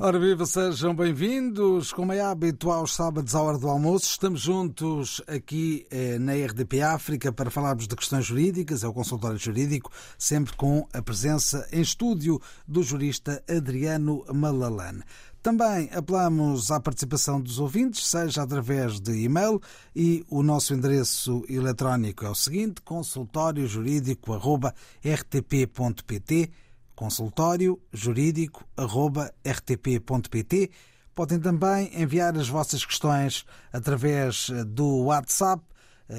Ora viva, sejam bem-vindos. Como é hábito, aos sábados à hora do almoço, estamos juntos aqui eh, na RDP África para falarmos de questões jurídicas, é o consultório jurídico, sempre com a presença em estúdio do jurista Adriano Malalane. Também apelamos à participação dos ouvintes, seja através de e-mail, e o nosso endereço eletrónico é o seguinte: consultóriojurídico.rtp.pt consultório jurídico.rtp.pt. Podem também enviar as vossas questões através do WhatsApp,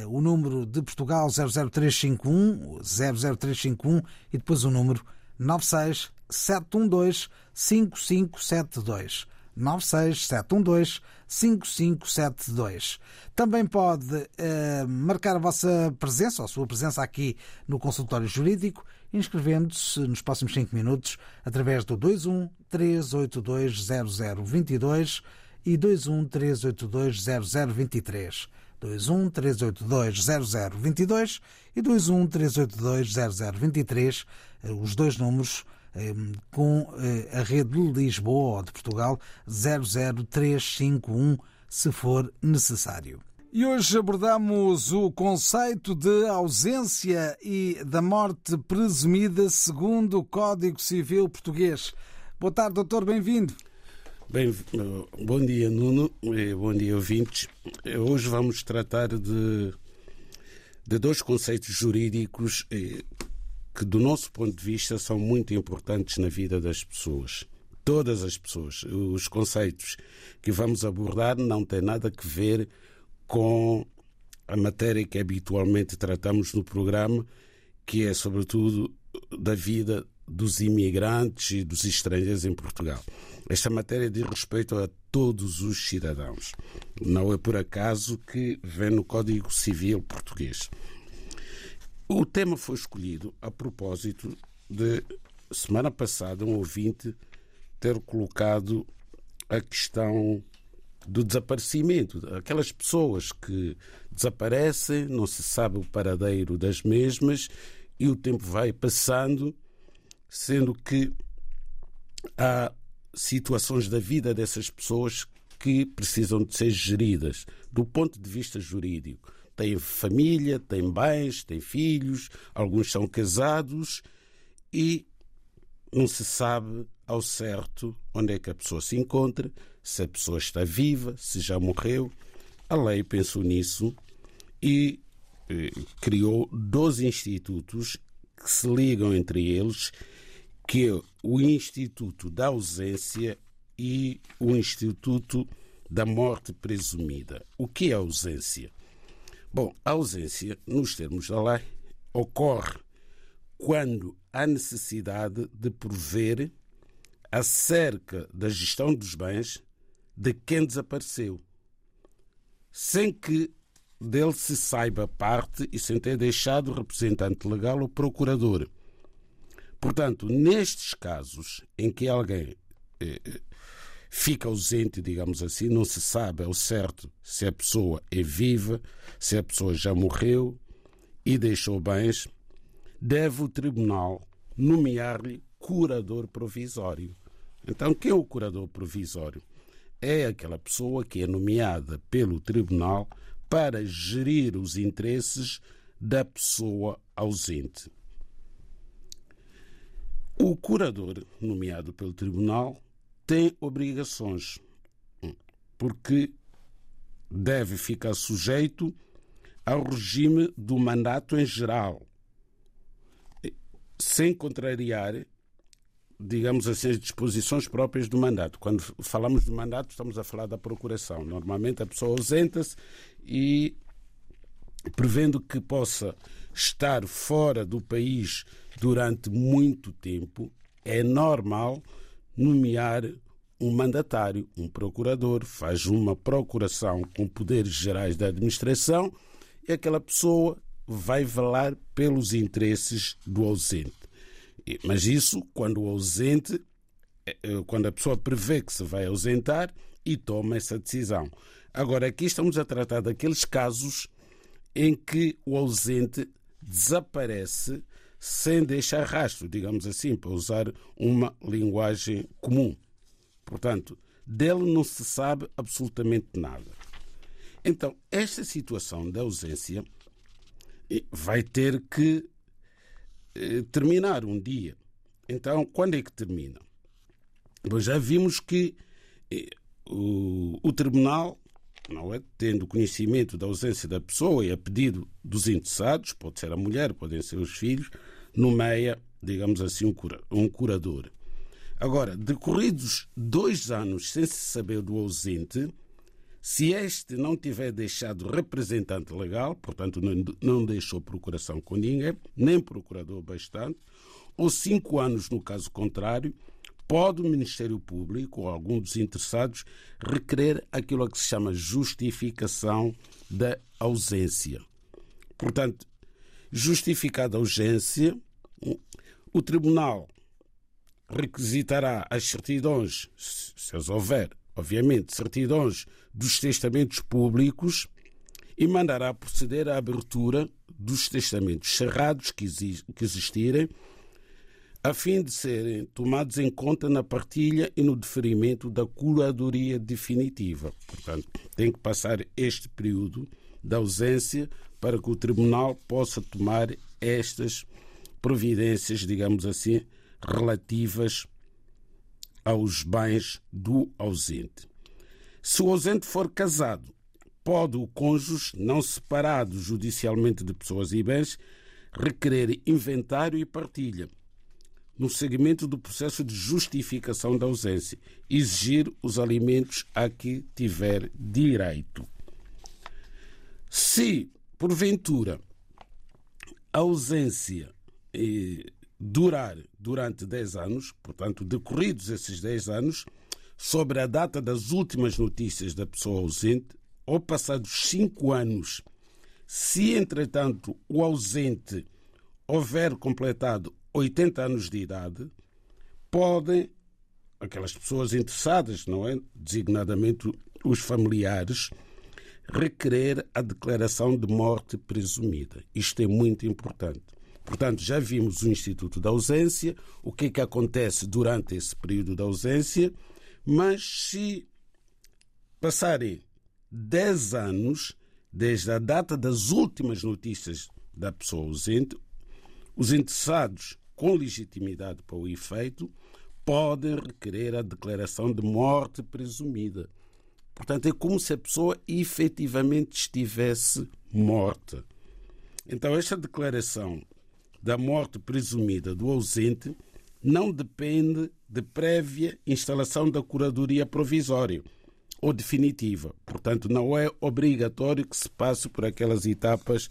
o número de Portugal 00351, 00351 e depois o número 96 712 5572. 96 712 5572. Também pode eh, marcar a vossa presença, ou a sua presença aqui no consultório jurídico, inscrevendo-se nos próximos 5 minutos através do 21 382 0022 e 21 382 0023. 21 382 0022 e 21 382 0023, os dois números com a rede de Lisboa ou de Portugal 00351, se for necessário. E hoje abordamos o conceito de ausência e da morte presumida segundo o Código Civil Português. Boa tarde, doutor, bem-vindo. Bem, bom dia, Nuno, e bom dia, ouvintes. Hoje vamos tratar de, de dois conceitos jurídicos que, do nosso ponto de vista, são muito importantes na vida das pessoas. Todas as pessoas. Os conceitos que vamos abordar não têm nada a ver com a matéria que habitualmente tratamos no programa, que é, sobretudo, da vida dos imigrantes e dos estrangeiros em Portugal. Esta matéria diz respeito a todos os cidadãos. Não é por acaso que vem no Código Civil português. O tema foi escolhido a propósito de, semana passada, um ouvinte ter colocado a questão do desaparecimento. Aquelas pessoas que desaparecem, não se sabe o paradeiro das mesmas e o tempo vai passando, sendo que há situações da vida dessas pessoas que precisam de ser geridas do ponto de vista jurídico. Têm família, têm bens, têm filhos, alguns são casados e não se sabe ao certo onde é que a pessoa se encontra, se a pessoa está viva, se já morreu. A lei pensou nisso e eh, criou dois institutos que se ligam entre eles, que é o Instituto da Ausência e o Instituto da Morte Presumida. O que é ausência? Bom, a ausência, nos termos da lei, ocorre quando há necessidade de prover acerca da gestão dos bens de quem desapareceu, sem que dele se saiba parte e sem ter deixado o representante legal ou procurador. Portanto, nestes casos em que alguém eh, eh, fica ausente, digamos assim, não se sabe ao certo se a pessoa é viva, se a pessoa já morreu e deixou bens, deve o tribunal nomear-lhe curador provisório. Então, quem é o curador provisório? É aquela pessoa que é nomeada pelo tribunal para gerir os interesses da pessoa ausente. O curador nomeado pelo tribunal tem obrigações, porque deve ficar sujeito ao regime do mandato em geral, sem contrariar digamos assim, as disposições próprias do mandato. Quando falamos de mandato, estamos a falar da procuração. Normalmente a pessoa ausenta-se e, prevendo que possa estar fora do país durante muito tempo, é normal nomear um mandatário, um procurador, faz uma procuração com poderes gerais da administração e aquela pessoa vai velar pelos interesses do ausente. Mas isso quando o ausente é, quando a pessoa prevê que se vai ausentar e toma essa decisão. Agora, aqui estamos a tratar daqueles casos em que o ausente desaparece sem deixar rastro, digamos assim, para usar uma linguagem comum. Portanto, dele não se sabe absolutamente nada. Então, esta situação da ausência eh, vai ter que eh, terminar um dia. Então, quando é que termina? Bom, já vimos que eh, o, o tribunal, não é, tendo conhecimento da ausência da pessoa e a pedido dos interessados, pode ser a mulher, podem ser os filhos, nomeia, digamos assim, um, cura, um curador. Agora, decorridos dois anos sem se saber do ausente, se este não tiver deixado representante legal, portanto não, deixou procuração com ninguém, nem procurador bastante, ou cinco anos no caso contrário, pode o Ministério Público ou algum dos interessados requerer aquilo que se chama justificação da ausência. Portanto, justificada a urgência, o Tribunal requisitará as certidões, se as houver, obviamente, certidões dos testamentos públicos e mandará proceder à abertura dos testamentos cerrados que existirem a fim de serem tomados em conta na partilha e no deferimento da curadoria definitiva. Portanto, tem que passar este período da ausência para que o Tribunal possa tomar estas providências, digamos assim, relativas aos bens do ausente. Se o ausente for casado, pode o cônjuge, não separado judicialmente de pessoas e bens, requerer inventário e partilha no segmento do processo de justificação da ausência, exigir os alimentos a que tiver direito. Se, porventura, a ausência eh, durar durante 10 anos, portanto, decorridos esses 10 anos, sobre a data das últimas notícias da pessoa ausente, ou passados 5 anos, se entretanto o ausente houver completado 80 anos de idade, podem, aquelas pessoas interessadas, não é? Designadamente os familiares, requerer a declaração de morte presumida. Isto é muito importante. Portanto, já vimos o Instituto da Ausência, o que é que acontece durante esse período da ausência, mas se passarem 10 anos desde a data das últimas notícias da pessoa ausente, os interessados com legitimidade para o efeito podem requerer a declaração de morte presumida. Portanto, é como se a pessoa efetivamente estivesse morta. Então, esta declaração da morte presumida do ausente não depende de prévia instalação da curadoria provisória ou definitiva. Portanto, não é obrigatório que se passe por aquelas etapas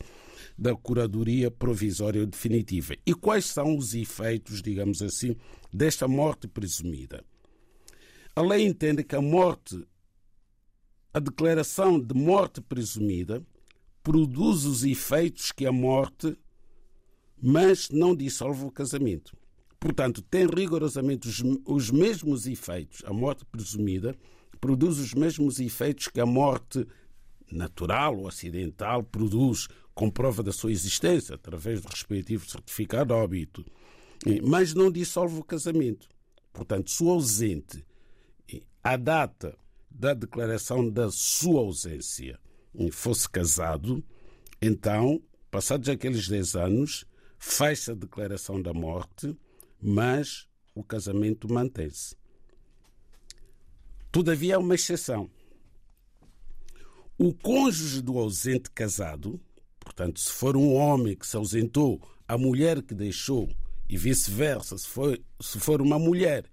da curadoria provisória ou definitiva. E quais são os efeitos, digamos assim, desta morte presumida? A lei entende que a morte, a declaração de morte presumida, produz os efeitos que a morte, mas não dissolve o casamento. Portanto, tem rigorosamente os, os mesmos efeitos. A morte presumida produz os mesmos efeitos que a morte natural ou acidental produz com prova da sua existência, através do respectivo certificado de óbito, mas não dissolve o casamento. Portanto, o ausente, à data da declaração da sua ausência, fosse casado, então, passados aqueles 10 anos, faz-se a declaração da morte, mas o casamento mantém-se. Todavia, há uma exceção. O cônjuge do ausente casado Portanto, se for um homem que se ausentou, a mulher que deixou, e vice-versa, se for, se for uma mulher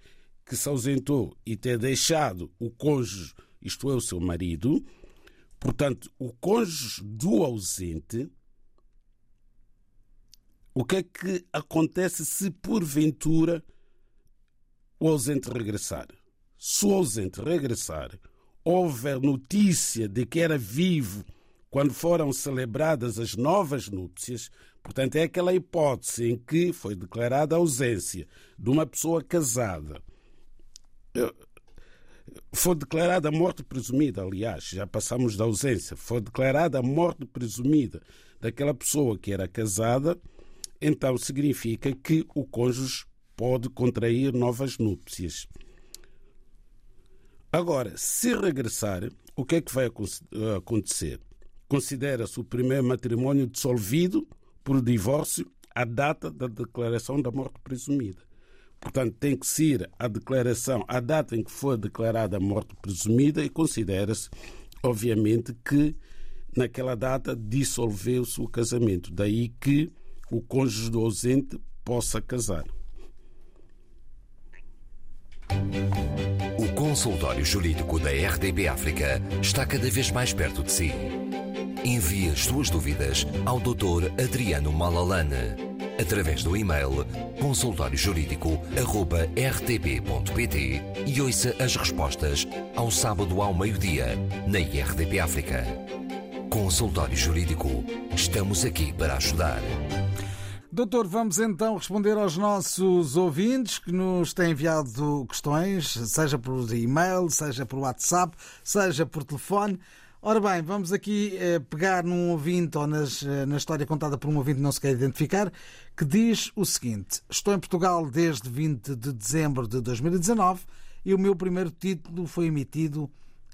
que se ausentou e ter deixado o cônjuge, isto é, o seu marido, portanto, o cônjuge do ausente, o que é que acontece se porventura o ausente regressar? Se o ausente regressar, houver notícia de que era vivo quando foram celebradas as novas núpcias, portanto, é aquela hipótese em que foi declarada a ausência de uma pessoa casada foi declarada a morte presumida, aliás, já passamos da ausência, foi declarada a morte presumida daquela pessoa que era casada, então significa que o cônjuge pode contrair novas núpcias. Agora, se regressar, o que é que vai acontecer? Considera-se o primeiro matrimônio dissolvido por divórcio à data da declaração da morte presumida. Portanto, tem que ser a declaração, a data em que foi declarada a morte presumida e considera-se, obviamente, que naquela data dissolveu-se o casamento. Daí que o cônjuge do ausente possa casar. O consultório jurídico da RDB África está cada vez mais perto de si. Envie as suas dúvidas ao Dr. Adriano Malalane através do e-mail consultóriojurídico.rtp.pt e ouça as respostas ao sábado ao meio-dia na RDP África. Consultório Jurídico. Estamos aqui para ajudar. Doutor, vamos então responder aos nossos ouvintes que nos têm enviado questões, seja por e-mail, seja por WhatsApp, seja por telefone. Ora bem, vamos aqui eh, pegar num ouvinte ou nas, eh, na história contada por um ouvinte que não se quer identificar, que diz o seguinte: Estou em Portugal desde 20 de dezembro de 2019 e o meu primeiro título foi emitido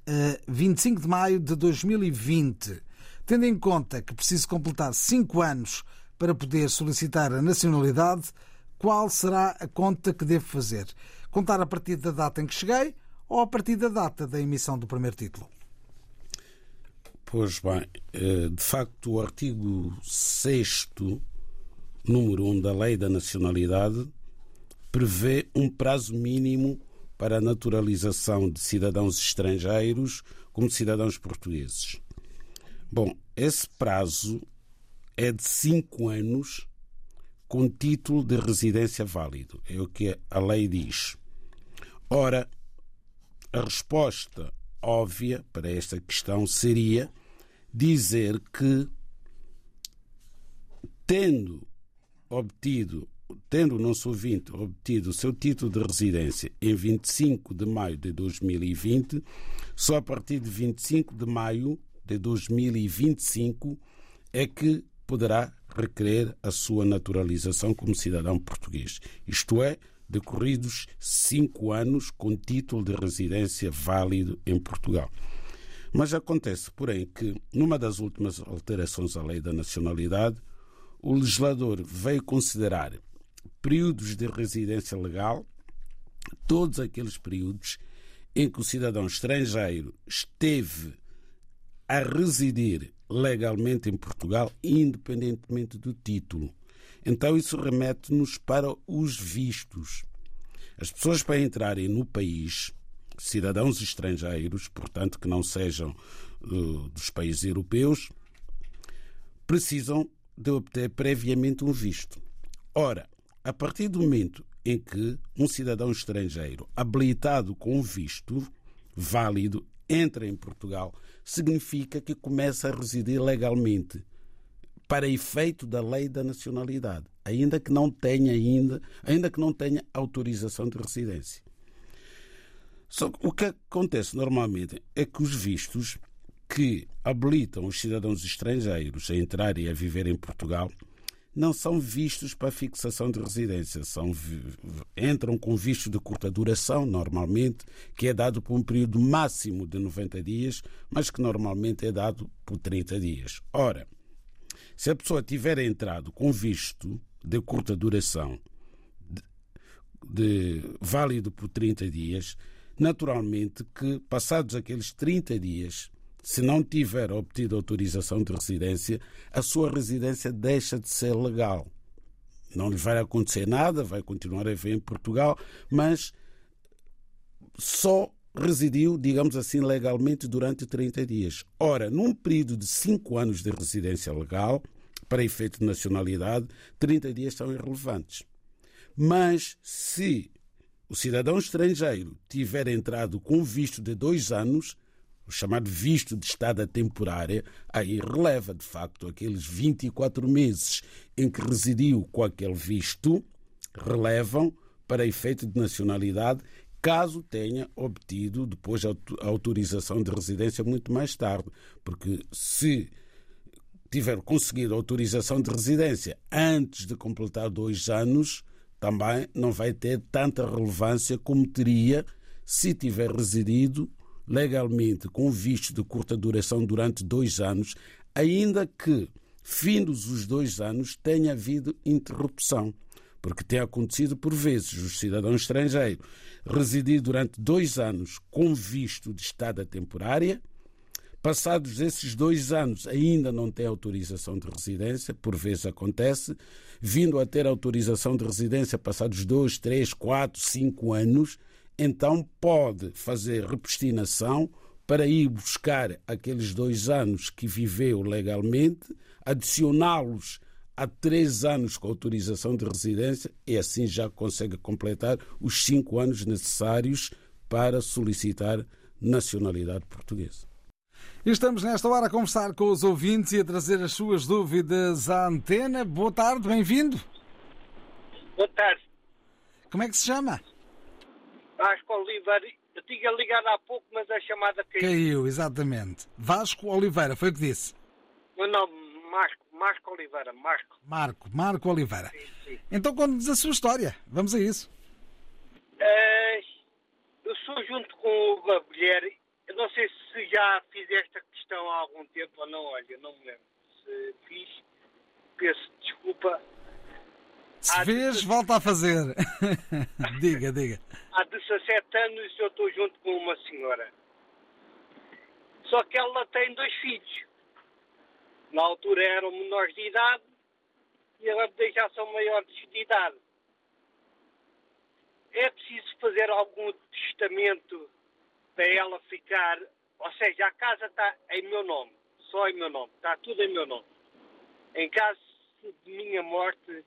eh, 25 de maio de 2020. Tendo em conta que preciso completar 5 anos para poder solicitar a nacionalidade, qual será a conta que devo fazer? Contar a partir da data em que cheguei ou a partir da data da emissão do primeiro título? Pois bem, eh, de facto, o artigo 6, número 1 da Lei da Nacionalidade, prevê um prazo mínimo para a naturalização de cidadãos estrangeiros como cidadãos portugueses. Bom, esse prazo é de cinco anos com título de residência válido. É o que a lei diz. Ora, a resposta óbvia para esta questão seria dizer que, tendo obtido, tendo o nosso ouvinte obtido o seu título de residência em 25 de maio de 2020, só a partir de 25 de maio de 2025 é que poderá requerer a sua naturalização como cidadão português. Isto é, decorridos cinco anos com título de residência válido em Portugal. Mas acontece, porém, que numa das últimas alterações à lei da nacionalidade, o legislador veio considerar períodos de residência legal todos aqueles períodos em que o cidadão estrangeiro esteve a residir legalmente em Portugal, independentemente do título. Então, isso remete-nos para os vistos. As pessoas, para entrarem no país, cidadãos estrangeiros, portanto que não sejam uh, dos países europeus, precisam de obter previamente um visto. Ora, a partir do momento em que um cidadão estrangeiro habilitado com um visto válido entra em Portugal, significa que começa a residir legalmente para efeito da lei da nacionalidade, ainda que não tenha ainda, ainda que não tenha autorização de residência. Só que o que acontece normalmente é que os vistos que habilitam os cidadãos estrangeiros a entrar e a viver em Portugal não são vistos para fixação de residência, são entram com visto de curta duração, normalmente, que é dado por um período máximo de 90 dias, mas que normalmente é dado por 30 dias. Ora, se a pessoa tiver entrado com visto de curta duração, de, de válido por 30 dias, naturalmente que, passados aqueles 30 dias, se não tiver obtido autorização de residência, a sua residência deixa de ser legal. Não lhe vai acontecer nada, vai continuar a viver em Portugal, mas só residiu, digamos assim, legalmente durante 30 dias. Ora, num período de 5 anos de residência legal, para efeito de nacionalidade, 30 dias são irrelevantes. Mas se o cidadão estrangeiro tiver entrado com visto de dois anos, o chamado visto de estada temporária, aí releva de facto aqueles 24 meses em que residiu com aquele visto, relevam para efeito de nacionalidade caso tenha obtido depois a autorização de residência muito mais tarde. Porque se tiver conseguido a autorização de residência antes de completar dois anos, também não vai ter tanta relevância como teria se tiver residido legalmente com visto de curta duração durante dois anos, ainda que, findos os dois anos, tenha havido interrupção. Porque tem acontecido por vezes o cidadão estrangeiro residir durante dois anos com visto de estada temporária, passados esses dois anos ainda não tem autorização de residência, por vezes acontece, vindo a ter autorização de residência passados dois, três, quatro, cinco anos, então pode fazer repostinação para ir buscar aqueles dois anos que viveu legalmente, adicioná-los a três anos com autorização de residência e assim já consegue completar os cinco anos necessários para solicitar nacionalidade portuguesa. Estamos nesta hora a conversar com os ouvintes e a trazer as suas dúvidas à antena. Boa tarde, bem-vindo. Boa tarde. Como é que se chama? Vasco Oliveira. Eu tinha ligado há pouco, mas a chamada caiu. Caiu, exatamente. Vasco Oliveira, foi o que disse. Meu nome, Marco, Marco Oliveira, Marco. Marco, Marco Oliveira. Sim, sim. Então conte-nos a sua história. Vamos a isso. Eh, eu sou junto com uma mulher, eu não sei se já fiz esta questão há algum tempo ou não, olha, não me lembro. Se fiz, peço desculpa. Se Ah, fez, volta a fazer. diga, diga. Há 17 anos eu estou junto com uma senhora. Só que ela tem dois filhos. Na altura eram menores de idade e agora já são maiores de idade. É preciso fazer algum testamento para ela ficar. Ou seja, a casa está em meu nome, só em meu nome, está tudo em meu nome. Em caso de minha morte,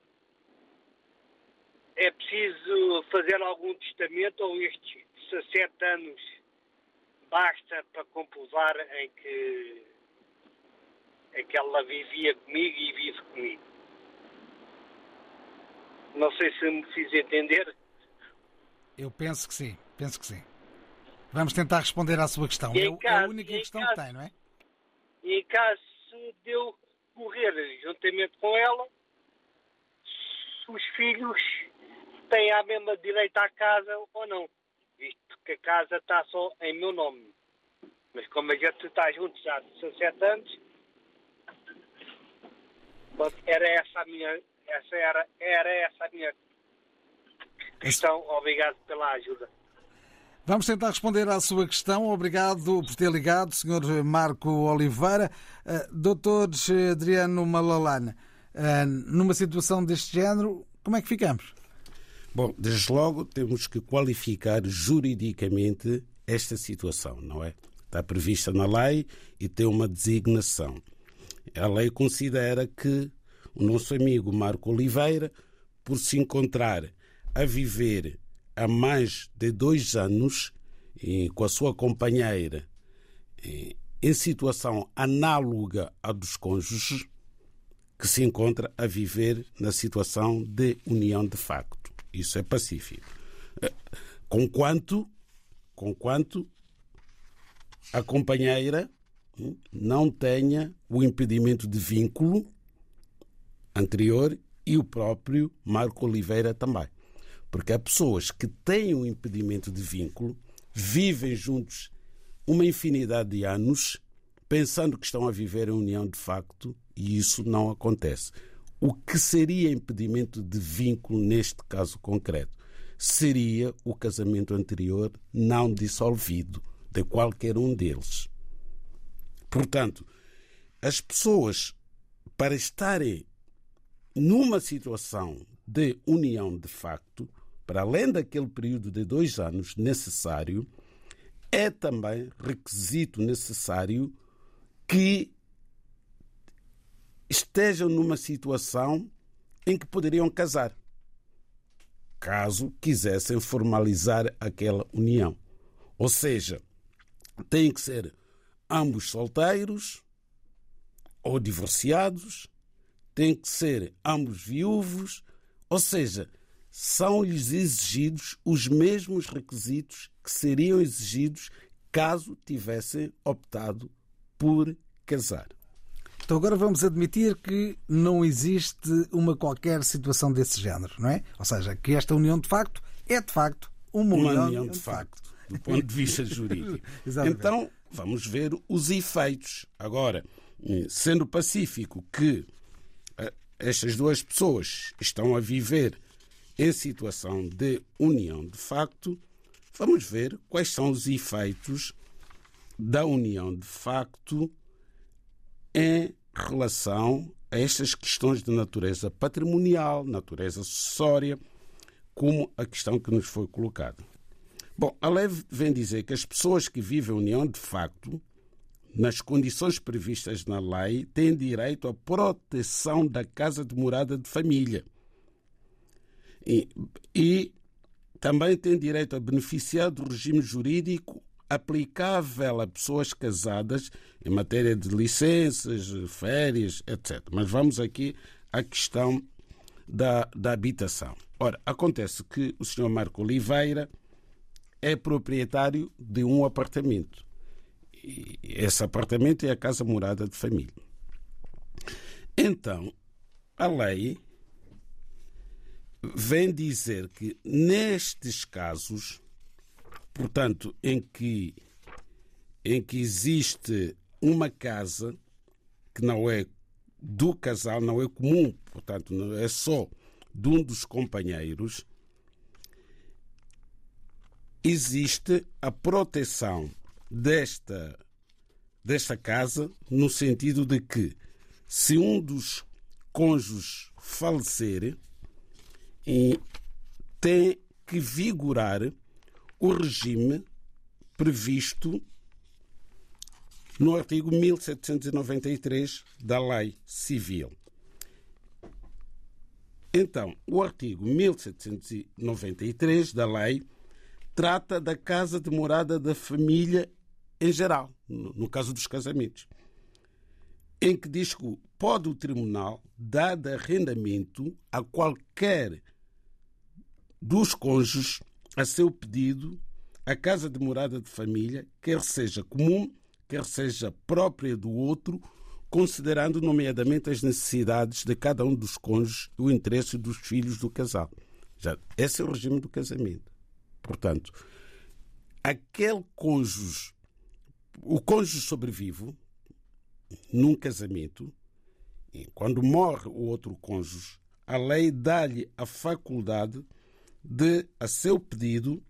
é preciso fazer algum testamento ou estes 17 anos basta para comprovar em que, em que ela vivia comigo e vive comigo. Não sei se me fiz entender. Eu penso que sim, penso que sim. Vamos tentar responder à sua questão. É caso- a única questão caso- que tem, não é? E em caso de eu morrer juntamente com ela, os filhos têm a mesma direito à casa ou não. Visto que a casa está só em meu nome. Mas como a gente está juntos há 17 anos, era essa a minha, essa era, era essa a minha questão. Obrigado pela ajuda. Vamos tentar responder à sua questão. Obrigado por ter ligado, Sr. Marco Oliveira. Uh, Doutor Adriano Malalane, uh, numa situação deste género, como é que ficamos? Bom, desde logo temos que qualificar juridicamente esta situação, não é? Está prevista na lei e tem uma designação. A lei considera que o nosso amigo Marco Oliveira, por se encontrar a viver há mais de dois anos com a sua companheira em situação análoga à dos cônjuges, que se encontra a viver na situação de união de facto. Isso é pacífico. Eh, Conquanto, conquanto a companheira hum, não tenha o impedimento de vínculo anterior e o próprio Marco Oliveira também. Porque há pessoas que têm um impedimento de vínculo, vivem juntos uma infinidade de anos, pensando que estão a viver em união de facto, e isso não acontece. O que seria impedimento de vínculo neste caso concreto? Seria o casamento anterior não dissolvido de qualquer um deles. Portanto, as pessoas, para estarem numa situação de união de facto, para além daquele período de dois anos necessário, é também requisito necessário que estejam numa situação em que poderiam casar, caso quisessem formalizar aquela união. Ou seja, têm que ser ambos solteiros ou divorciados, têm que ser ambos viúvos, ou seja, são-lhes exigidos os mesmos requisitos que seriam exigidos caso tivessem optado por casar. Então agora vamos admitir que não existe uma qualquer situação desse género, não é? Ou seja, que esta união de facto é de facto uma, Uma união, união de facto, do ponto de vista jurídico. Então, vamos ver os efeitos. Agora, eh, sendo pacífico que eh, estas duas pessoas estão a viver em situação de união de facto, vamos ver quais são os efeitos da união de facto em relação a estas questões de natureza patrimonial, natureza acessória, como a questão que nos foi colocada. Bom, a lei vem dizer que as pessoas que vivem a união de facto, nas condições previstas na lei, têm direito à proteção da casa de morada de família. E, e também têm direito a beneficiar do regime jurídico aplicável a pessoas casadas em matéria de licenças, férias, etc. Mas vamos aqui à questão da, da habitação. Ora, acontece que o Sr. Marco Oliveira é proprietário de um apartamento. E esse apartamento é a casa morada de família. Então, a lei vem dizer que nestes casos, portanto, em que, em que existe uma casa que não é do casal, não é comum, portanto, não é só de um dos companheiros, existe a proteção desta, desta casa no sentido de que se um dos cônjuges falecer, e tem que vigorar o regime previsto no artigo 1793 da Lei Civil. Então, o artigo 1793 da lei trata da casa de morada da família em geral, no caso dos casamentos, em que diz que pode o tribunal dar arrendamento a qualquer dos cônjuges a seu pedido a casa de morada de família, quer seja comum, quer seja própria do outro, considerando nomeadamente as necessidades de cada um dos cônjuges e o interesse dos filhos do casal. Já, esse é o regime do casamento. Portanto, aquele cônjuge, o cônjuge sobrevivo num casamento, e quando morre o outro cônjuge, a lei dá-lhe a faculdade de, a seu pedido,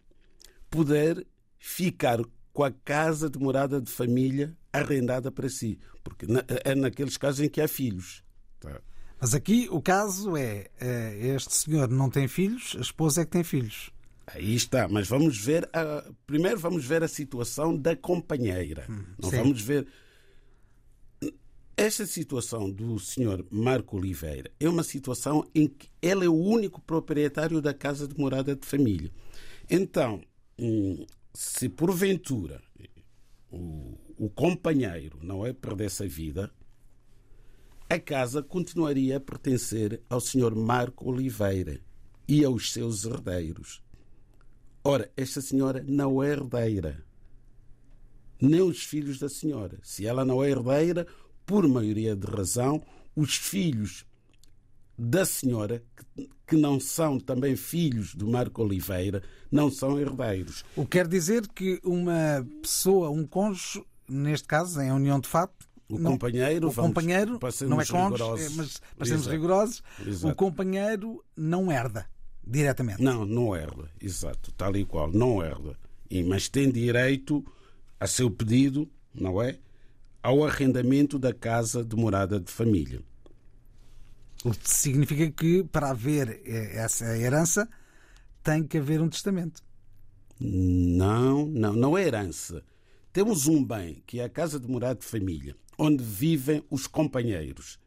poder ficar com a casa de morada de família arrendada para si. Porque é naqueles casos em que há filhos. Tá? Mas aqui o caso é, é, este senhor não tem filhos, a esposa é que tem filhos. Aí está, mas vamos ver a, primeiro vamos ver a situação da companheira. Hum, não sim. vamos ver esta situação do senhor Marco Oliveira é uma situação em que ele é o único proprietário da casa de morada de família. Então, hum, se porventura o, o companheiro não é perdesse a vida, a casa continuaria a pertencer ao senhor Marco Oliveira e aos seus herdeiros. Ora, esta senhora não é herdeira, nem os filhos da senhora. Se ela não é herdeira, por maioria de razão, os filhos da senhora, que não são também filhos do Marco Oliveira, não são herdeiros. O que quer dizer que uma pessoa, um cônjuge, neste caso, em união de fato, o não, companheiro, o companheiro não é cônjuge, rigorosos. mas para sermos rigorosos, Exato. o companheiro não herda diretamente. Não, não herda, exato, tal e qual, não herda. E, mas tem direito a seu pedido, não é? Ao arrendamento da casa de morada de família. O que significa que para haver essa herança tem que haver um testamento. Não, não, não é herança. Temos um bem, que é a casa de morada de família, onde vivem os companheiros,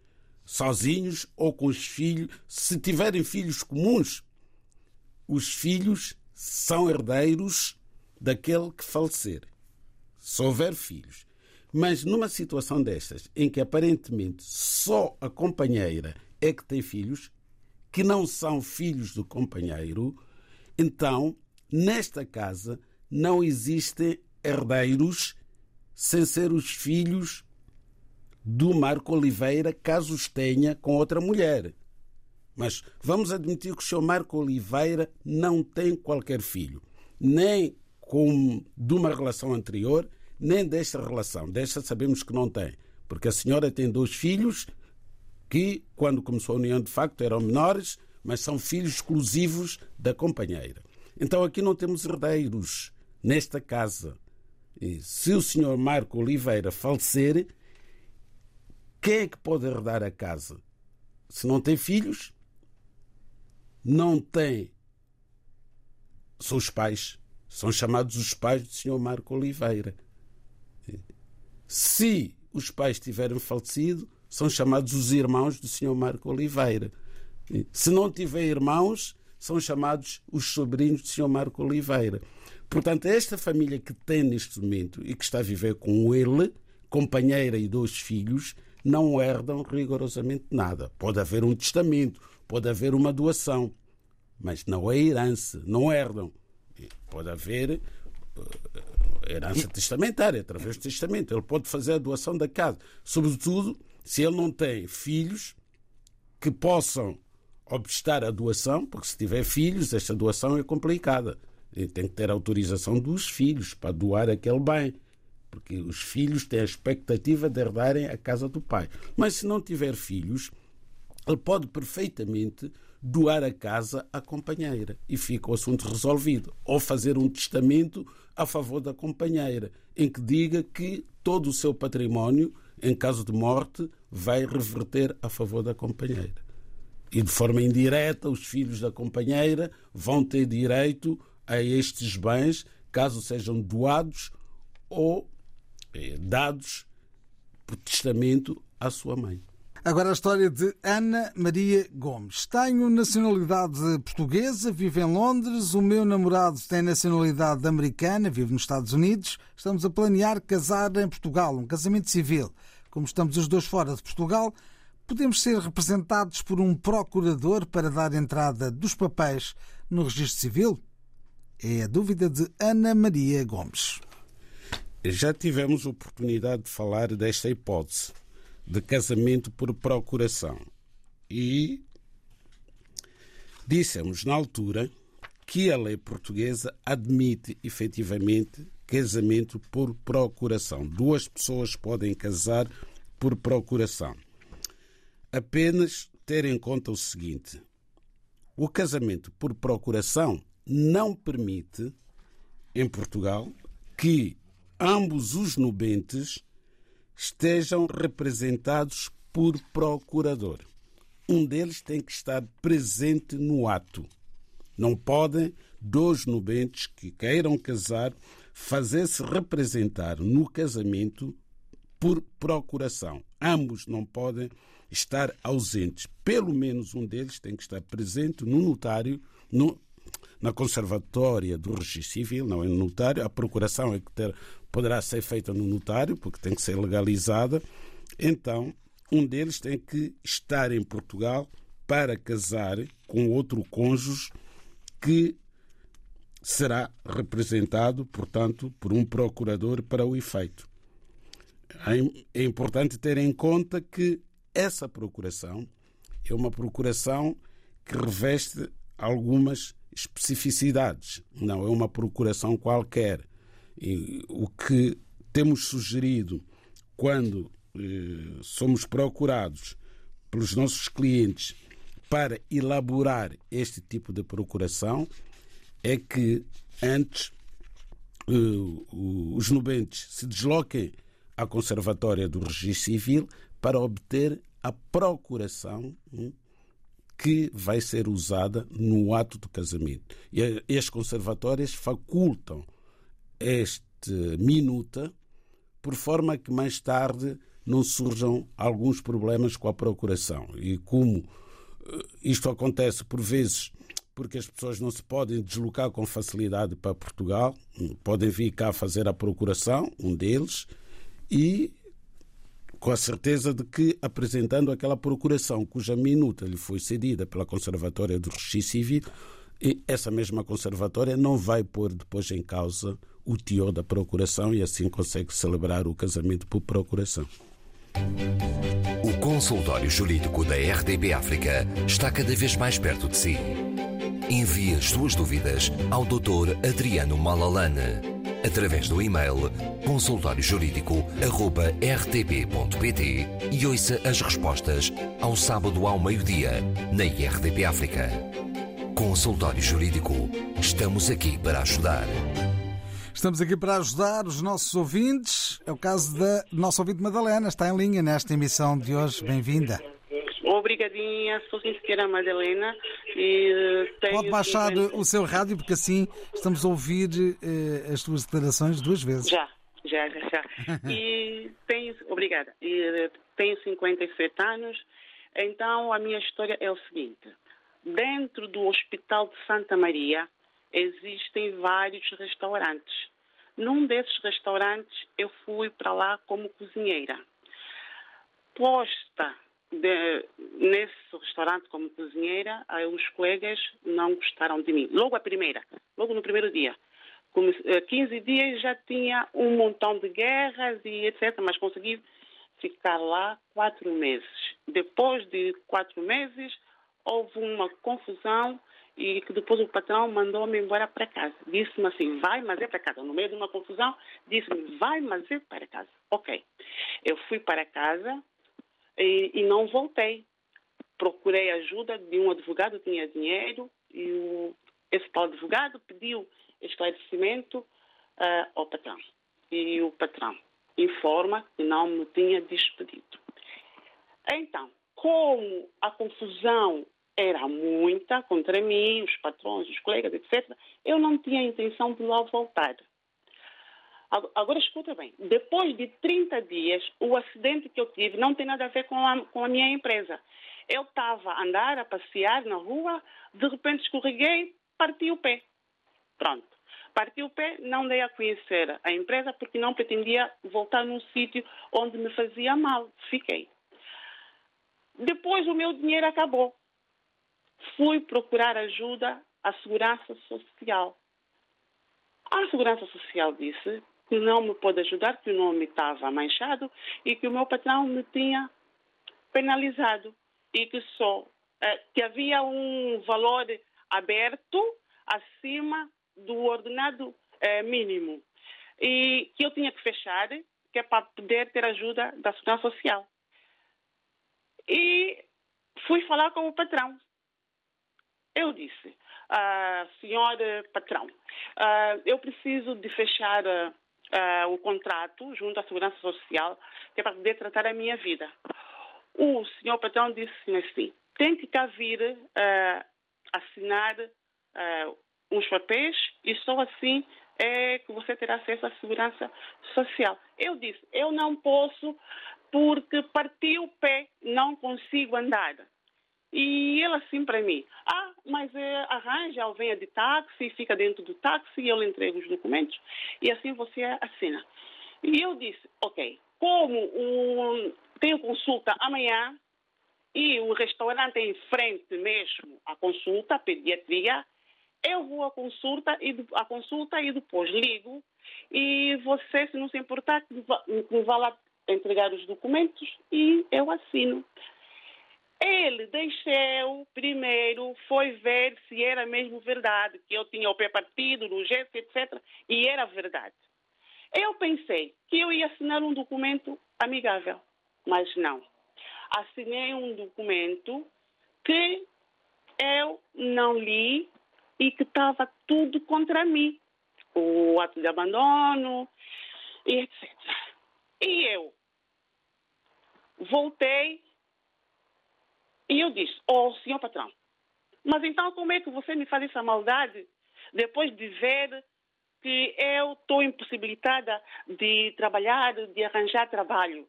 sozinhos ou com os filhos. Se tiverem filhos comuns, os filhos são herdeiros daquele que falecer. Se houver filhos. Mas numa situação destas, em que aparentemente só a companheira é que tem filhos, que não são filhos do companheiro, então, nesta casa, não existem herdeiros sem ser os filhos do Marco Oliveira, caso os tenha com outra mulher. Mas vamos admitir que o senhor Marco Oliveira não tem qualquer filho, nem com, de uma relação anterior, nem desta relação. Desta sabemos que não tem, porque a senhora tem dois filhos que, quando começou a união de facto, eram menores, mas são filhos exclusivos da companheira. Então aqui não temos herdeiros nesta casa. E se o senhor Marco Oliveira falecer, quem é que pode herdar a casa? Se não tem filhos, não tem. São os pais. São chamados os pais do senhor Marco Oliveira. Se os pais tiverem falecido, são chamados os irmãos do senhor Marco Oliveira. Se não tiver irmãos, são chamados os sobrinhos do senhor Marco Oliveira. Portanto, esta família que tem neste momento e que está a viver com ele, companheira e dois filhos, não herdam rigorosamente nada. Pode haver um testamento, pode haver uma doação, mas não é herança, não herdam. Pode haver herança testamentária, através do testamento. Ele pode fazer a doação da casa, sobretudo se ele não tem filhos que possam obstar a doação, porque se tiver filhos, esta doação é complicada. E tem que ter autorização dos filhos para doar aquele bem. Porque os filhos têm a expectativa de herdarem a casa do pai. Mas se não tiver filhos, ele pode perfeitamente doar a casa à companheira e fica o assunto resolvido. Ou fazer um testamento a favor da companheira, em que diga que todo o seu património em caso de morte, vai reverter a favor da companheira. E de forma indireta, os filhos da companheira vão ter direito a estes bens, caso sejam doados ou eh, dados por testamento à sua mãe. Agora a história de Ana Maria Gomes. Tenho nacionalidade portuguesa, vivo em Londres. O meu namorado tem nacionalidade americana, vive nos Estados Unidos. Estamos a planear casar em Portugal, um casamento civil. Como estamos os dois fora de Portugal, podemos ser representados por um procurador para dar entrada dos papéis no registro civil? É a dúvida de Ana Maria Gomes. Já tivemos oportunidade de falar desta hipótese de casamento por procuração. E dissemos na altura que a lei portuguesa admite efetivamente casamento por procuração. Duas pessoas podem casar por procuração. Apenas ter em conta o seguinte: o casamento por procuração não permite, em Portugal, que ambos os nubentes estejam representados por procurador. Um deles tem que estar presente no ato. Não podem dois nubentes que queiram casar fazer-se representar no casamento por procuração. Ambos não podem estar ausentes. Pelo menos um deles tem que estar presente no notário, no, na conservatória do registro civil, não é no notário. A procuração é que ter, poderá ser feita no notário, porque tem que ser legalizada. Então, um deles tem que estar em Portugal para casar com outro cônjuge que será representado, portanto, por um procurador para o efeito. É importante ter em conta que essa procuração é uma procuração que reveste algumas especificidades, não é uma procuração qualquer. E o que temos sugerido quando eh, somos procurados pelos nossos clientes para elaborar este tipo de procuração é que antes uh, os nubentes se desloquem à Conservatória do Registro Civil para obter a procuração um, que vai ser usada no ato do casamento. E as conservatórias facultam este minuta por forma que mais tarde não surjam alguns problemas com a procuração. E como eh, isto acontece por vezes porque as pessoas não se podem deslocar com facilidade para Portugal, podem vir cá fazer a procuração, um deles, e com a certeza de que, apresentando aquela procuração cuja minuta lhe foi cedida pela Conservatória do Registro Civil, essa mesma conservatória não vai pôr depois em causa o teor da procuração e assim consegue celebrar o casamento por procuração. O consultório jurídico da RDB África está cada vez mais perto de si. Envie as suas dúvidas ao Dr. Adriano Malalane através do e-mail consultóriojurídico.rtp.pt e ouça as respostas ao sábado ao meio-dia na IRTP África. Consultório Jurídico. Estamos aqui para ajudar. Estamos aqui para ajudar os nossos ouvintes. É o caso da nossa ouvinte Madalena, está em linha nesta emissão de hoje. Bem-vinda. Obrigadinha, sou sincera Madalena. E tenho Pode baixar o seu rádio, porque assim estamos a ouvir eh, as suas declarações duas vezes. Já, já, já. já. e tenho, obrigada. E tenho 57 anos, então a minha história é o seguinte. Dentro do Hospital de Santa Maria existem vários restaurantes. Num desses restaurantes eu fui para lá como cozinheira. Posta de, nesse restaurante como cozinheira, os colegas não gostaram de mim. Logo a primeira, logo no primeiro dia. 15 eh, dias já tinha um montão de guerras e etc., mas consegui ficar lá quatro meses. Depois de quatro meses, houve uma confusão e que depois o patrão mandou-me embora para casa. Disse-me assim, vai, mas é para casa. No meio de uma confusão, disse-me, vai, mas é para casa. Ok. Eu fui para casa, e, e não voltei. Procurei ajuda de um advogado, tinha dinheiro, e o, esse tal advogado pediu esclarecimento uh, ao patrão. E o patrão informa que não me tinha despedido. Então, como a confusão era muita contra mim, os patrões, os colegas, etc., eu não tinha intenção de lá voltar. Agora escuta bem, depois de 30 dias, o acidente que eu tive não tem nada a ver com a, com a minha empresa. Eu estava a andar, a passear na rua, de repente escorreguei, parti o pé. Pronto. Parti o pé, não dei a conhecer a empresa porque não pretendia voltar num sítio onde me fazia mal. Fiquei. Depois o meu dinheiro acabou. Fui procurar ajuda à Segurança Social. A Segurança Social disse que não me pôde ajudar, que o nome estava manchado e que o meu patrão me tinha penalizado e que só eh, que havia um valor aberto acima do ordenado eh, mínimo e que eu tinha que fechar, que é para poder ter ajuda da Segurança Social. E fui falar com o patrão. Eu disse, ah, senhor patrão, ah, eu preciso de fechar uh, o contrato junto à Segurança Social, que é para poder tratar a minha vida. O senhor patrão disse assim, tem que cá vir uh, assinar uh, uns papéis e só assim é que você terá acesso à segurança social. Eu disse, eu não posso porque parti o pé, não consigo andar. E ele assim para mim, ah, mas é, arranja ou venha de táxi, fica dentro do táxi e eu lhe entrego os documentos e assim você assina. E eu disse, ok, como um, tenho consulta amanhã e o restaurante é em frente mesmo à consulta, à pediatria, eu vou à consulta e, à consulta e depois ligo e você, se não se importar, me vá lá entregar os documentos e eu assino. Ele desceu primeiro, foi ver se era mesmo verdade, que eu tinha o pé partido, no gesto, etc. E era verdade. Eu pensei que eu ia assinar um documento amigável, mas não. Assinei um documento que eu não li e que estava tudo contra mim. O ato de abandono e etc. E eu voltei e eu disse, oh, senhor patrão, mas então como é que você me faz essa maldade depois de ver que eu estou impossibilitada de trabalhar, de arranjar trabalho?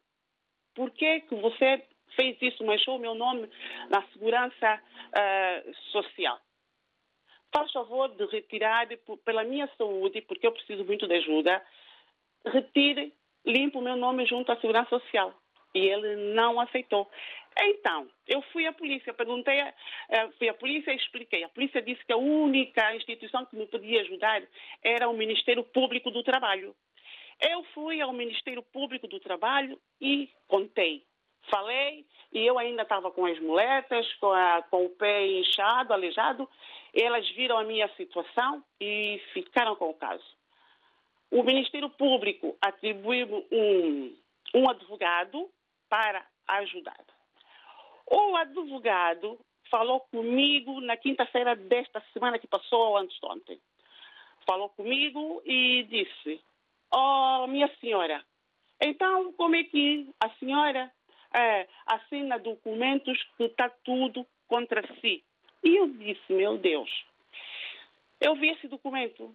Por que, que você fez isso, manchou o meu nome na segurança uh, social? Faz favor de retirar, pela minha saúde, porque eu preciso muito de ajuda, retire, limpe o meu nome junto à segurança social. E ele não aceitou. Então, eu fui à polícia, perguntei, fui à polícia e expliquei. A polícia disse que a única instituição que me podia ajudar era o Ministério Público do Trabalho. Eu fui ao Ministério Público do Trabalho e contei. Falei e eu ainda estava com as muletas, com, a, com o pé inchado, aleijado. Elas viram a minha situação e ficaram com o caso. O Ministério Público atribuiu um, um advogado para ajudar. O advogado falou comigo na quinta-feira desta semana que passou, ou antes de ontem. Falou comigo e disse: Oh, minha senhora, então como é que a senhora é, assina documentos que está tudo contra si? E eu disse: Meu Deus, eu vi esse documento.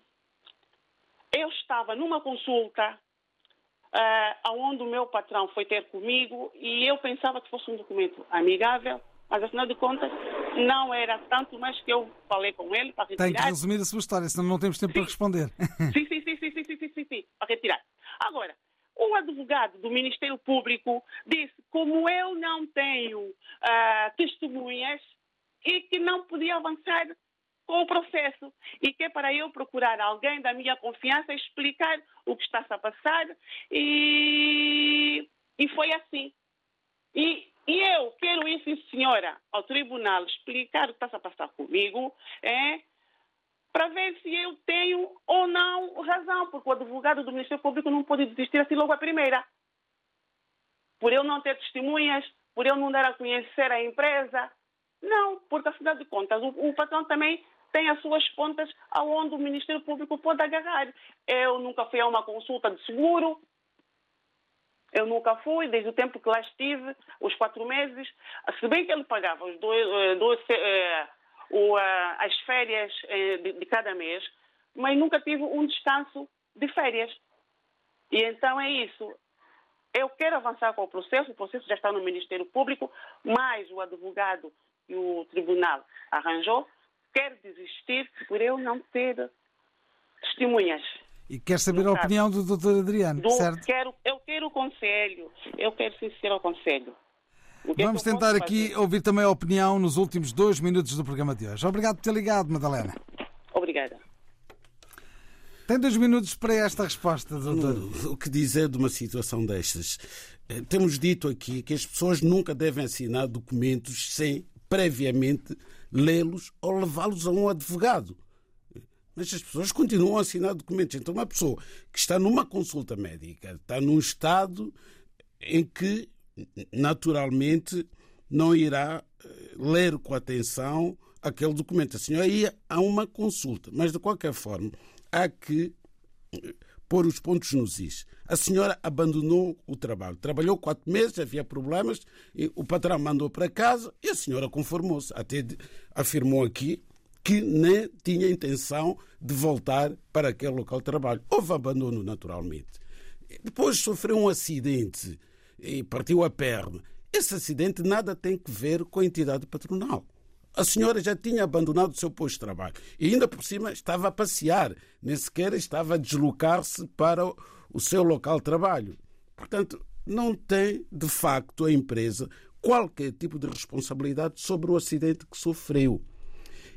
Eu estava numa consulta uh, onde o meu patrão foi ter comigo e eu pensava que fosse um documento amigável, mas afinal de contas não era tanto mais que eu falei com ele para retirar. Tem que resumir a sua história, senão não temos tempo sim. para responder. Sim, sim, sim, sim, sim, sim, sim, sim, sim, para retirar. Agora, o advogado do Ministério Público disse, como eu não tenho uh, testemunhas e que não podia avançar com o processo e que é para eu procurar alguém da minha confiança explicar o que está-se a passar e, e foi assim. E, e eu quero ir, sim, senhora, ao tribunal explicar o que está-se a passar comigo, é, para ver se eu tenho ou não razão, porque o advogado do Ministério Público não pode desistir assim logo à primeira. Por eu não ter testemunhas, por eu não dar a conhecer a empresa. Não, porque afinal de contas o, o patrão também tem as suas pontas aonde o Ministério Público pode agarrar. Eu nunca fui a uma consulta de seguro, eu nunca fui, desde o tempo que lá estive, os quatro meses, se bem que ele pagava os dois, eh, dois eh, o, eh, as férias de, de cada mês, mas nunca tive um descanso de férias. E então é isso. Eu quero avançar com o processo, o processo já está no Ministério Público, mas o advogado e o tribunal arranjou quer desistir por eu não ter testemunhas. E quer saber a opinião do Dr. Adriano, do, certo? Quero, eu quero o conselho, eu quero ser o conselho. É Vamos tentar aqui ouvir também a opinião nos últimos dois minutos do programa de hoje. Obrigado por ter ligado, Madalena. Obrigada. Tem dois minutos para esta resposta, doutor. O que dizer de uma situação destas? Eh, temos dito aqui que as pessoas nunca devem assinar documentos sem previamente lê-los ou levá-los a um advogado. Mas as pessoas continuam a assinar documentos. Então, uma pessoa que está numa consulta médica está num estado em que, naturalmente, não irá eh, ler com atenção aquele documento. A senhora ia a uma consulta, mas de qualquer forma há que eh, pôr os pontos nos is. A senhora abandonou o trabalho. Trabalhou quatro meses, havia problemas, o patrão mandou para casa e a senhora conformou-se. Até afirmou aqui que nem tinha intenção de voltar para aquele local de trabalho. Houve abandono, naturalmente. Depois sofreu um acidente e partiu a perna. Esse acidente nada tem que ver com a entidade patronal. A senhora já tinha abandonado o seu posto de trabalho e ainda por cima estava a passear, nem sequer estava a deslocar-se para o seu local de trabalho. Portanto, não tem de facto a empresa qualquer tipo de responsabilidade sobre o acidente que sofreu.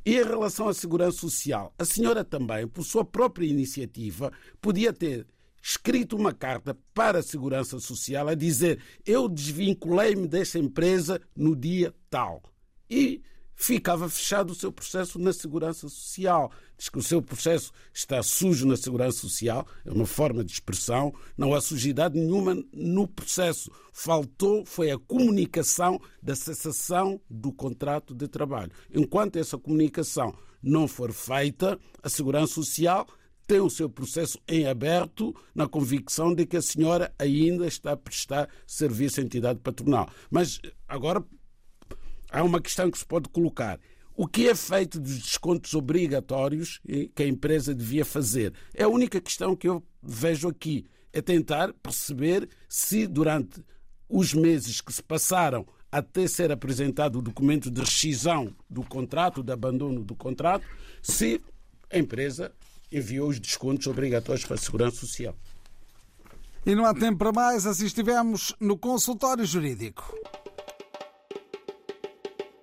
E em relação à segurança social, a senhora também, por sua própria iniciativa, podia ter escrito uma carta para a Segurança Social a dizer eu desvinculei-me desta empresa no dia tal. E ficava fechado o seu processo na Segurança Social. Diz que o seu processo está sujo na Segurança Social, é uma forma de expressão, não há sujidade nenhuma no processo. Faltou foi a comunicação da cessação do contrato de trabalho. Enquanto essa comunicação não for feita, a Segurança Social tem o seu processo em aberto na convicção de que a senhora ainda está a prestar serviço à entidade patronal. Mas agora há uma questão que se pode colocar. O que é feito dos descontos obrigatórios que a empresa devia fazer? É a única questão que eu vejo aqui. É tentar perceber se durante os meses que se passaram até ser apresentado o documento de rescisão do contrato, de abandono do contrato, se a empresa enviou os descontos obrigatórios para a Segurança Social. E não há tempo para mais, assim estivemos no consultório jurídico.